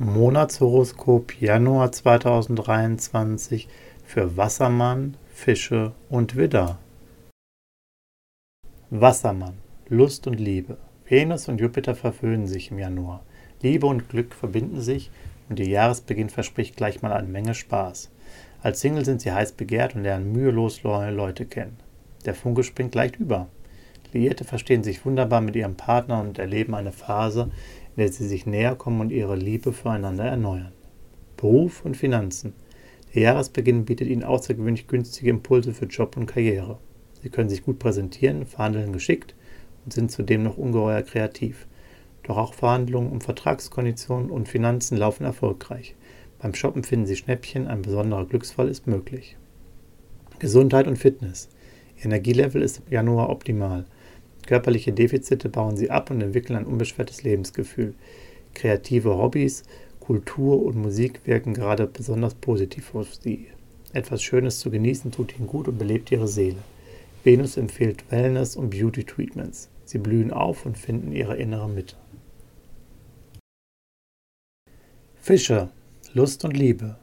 Monatshoroskop Januar 2023 für Wassermann, Fische und Widder. Wassermann, Lust und Liebe. Venus und Jupiter verwöhnen sich im Januar. Liebe und Glück verbinden sich und ihr Jahresbeginn verspricht gleich mal eine Menge Spaß. Als Single sind sie heiß begehrt und lernen mühelos neue Leute kennen. Der Funke springt leicht über. Liierte verstehen sich wunderbar mit ihrem Partner und erleben eine Phase, in der sie sich näher kommen und ihre Liebe füreinander erneuern. Beruf und Finanzen. Der Jahresbeginn bietet ihnen außergewöhnlich günstige Impulse für Job und Karriere. Sie können sich gut präsentieren, verhandeln geschickt und sind zudem noch ungeheuer kreativ. Doch auch Verhandlungen um Vertragskonditionen und Finanzen laufen erfolgreich. Beim Shoppen finden Sie Schnäppchen, ein besonderer Glücksfall ist möglich. Gesundheit und Fitness. Ihr Energielevel ist im Januar optimal. Körperliche Defizite bauen Sie ab und entwickeln ein unbeschwertes Lebensgefühl. Kreative Hobbys, Kultur und Musik wirken gerade besonders positiv auf Sie. Etwas Schönes zu genießen tut Ihnen gut und belebt Ihre Seele. Venus empfiehlt Wellness und Beauty Treatments. Sie blühen auf und finden ihre innere Mitte. Fische Lust und Liebe.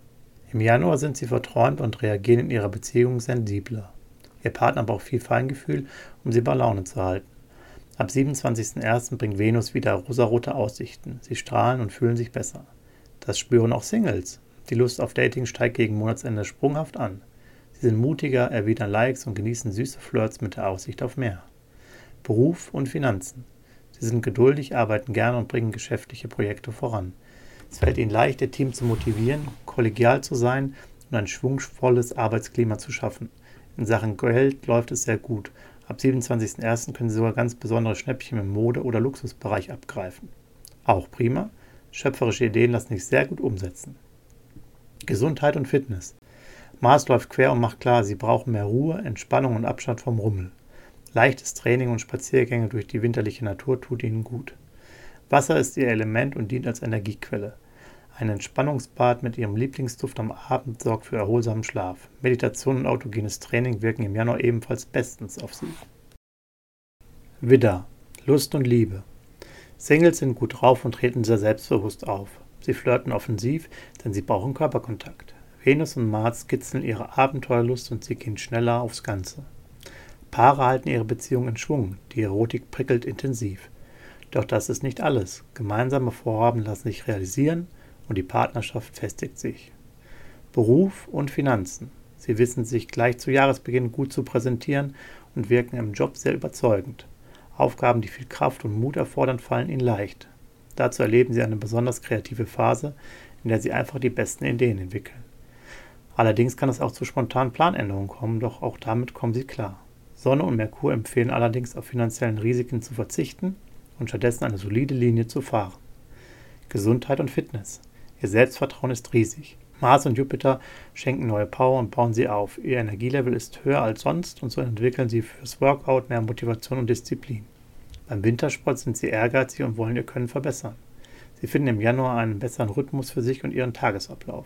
Im Januar sind sie verträumt und reagieren in ihrer Beziehung sensibler. Ihr Partner braucht viel Feingefühl, um sie bei Laune zu halten. Ab 27.01. bringt Venus wieder rosarote Aussichten. Sie strahlen und fühlen sich besser. Das spüren auch Singles. Die Lust auf Dating steigt gegen Monatsende sprunghaft an. Sie sind mutiger, erwidern Likes und genießen süße Flirts mit der Aussicht auf mehr. Beruf und Finanzen. Sie sind geduldig, arbeiten gern und bringen geschäftliche Projekte voran. Es fällt ihnen leicht, ihr Team zu motivieren, kollegial zu sein und ein schwungvolles Arbeitsklima zu schaffen. In Sachen Geld läuft es sehr gut. Ab 27.01. können Sie sogar ganz besondere Schnäppchen im Mode- oder Luxusbereich abgreifen. Auch prima. Schöpferische Ideen lassen sich sehr gut umsetzen. Gesundheit und Fitness. Mars läuft quer und macht klar, Sie brauchen mehr Ruhe, Entspannung und Abstand vom Rummel. Leichtes Training und Spaziergänge durch die winterliche Natur tut Ihnen gut. Wasser ist ihr Element und dient als Energiequelle. Ein Entspannungsbad mit ihrem Lieblingsduft am Abend sorgt für erholsamen Schlaf. Meditation und autogenes Training wirken im Januar ebenfalls bestens auf sie. Widder. Lust und Liebe. Singles sind gut drauf und treten sehr selbstbewusst auf. Sie flirten offensiv, denn sie brauchen Körperkontakt. Venus und Mars kitzeln ihre Abenteuerlust und sie gehen schneller aufs Ganze. Paare halten ihre Beziehung in Schwung, die Erotik prickelt intensiv. Doch das ist nicht alles. Gemeinsame Vorhaben lassen sich realisieren und die Partnerschaft festigt sich. Beruf und Finanzen. Sie wissen sich gleich zu Jahresbeginn gut zu präsentieren und wirken im Job sehr überzeugend. Aufgaben, die viel Kraft und Mut erfordern, fallen ihnen leicht. Dazu erleben sie eine besonders kreative Phase, in der sie einfach die besten Ideen entwickeln. Allerdings kann es auch zu spontanen Planänderungen kommen, doch auch damit kommen sie klar. Sonne und Merkur empfehlen allerdings auf finanziellen Risiken zu verzichten und stattdessen eine solide Linie zu fahren. Gesundheit und Fitness. Ihr Selbstvertrauen ist riesig. Mars und Jupiter schenken neue Power und bauen sie auf. Ihr Energielevel ist höher als sonst und so entwickeln sie fürs Workout mehr Motivation und Disziplin. Beim Wintersport sind sie ehrgeizig und wollen ihr Können verbessern. Sie finden im Januar einen besseren Rhythmus für sich und ihren Tagesablauf.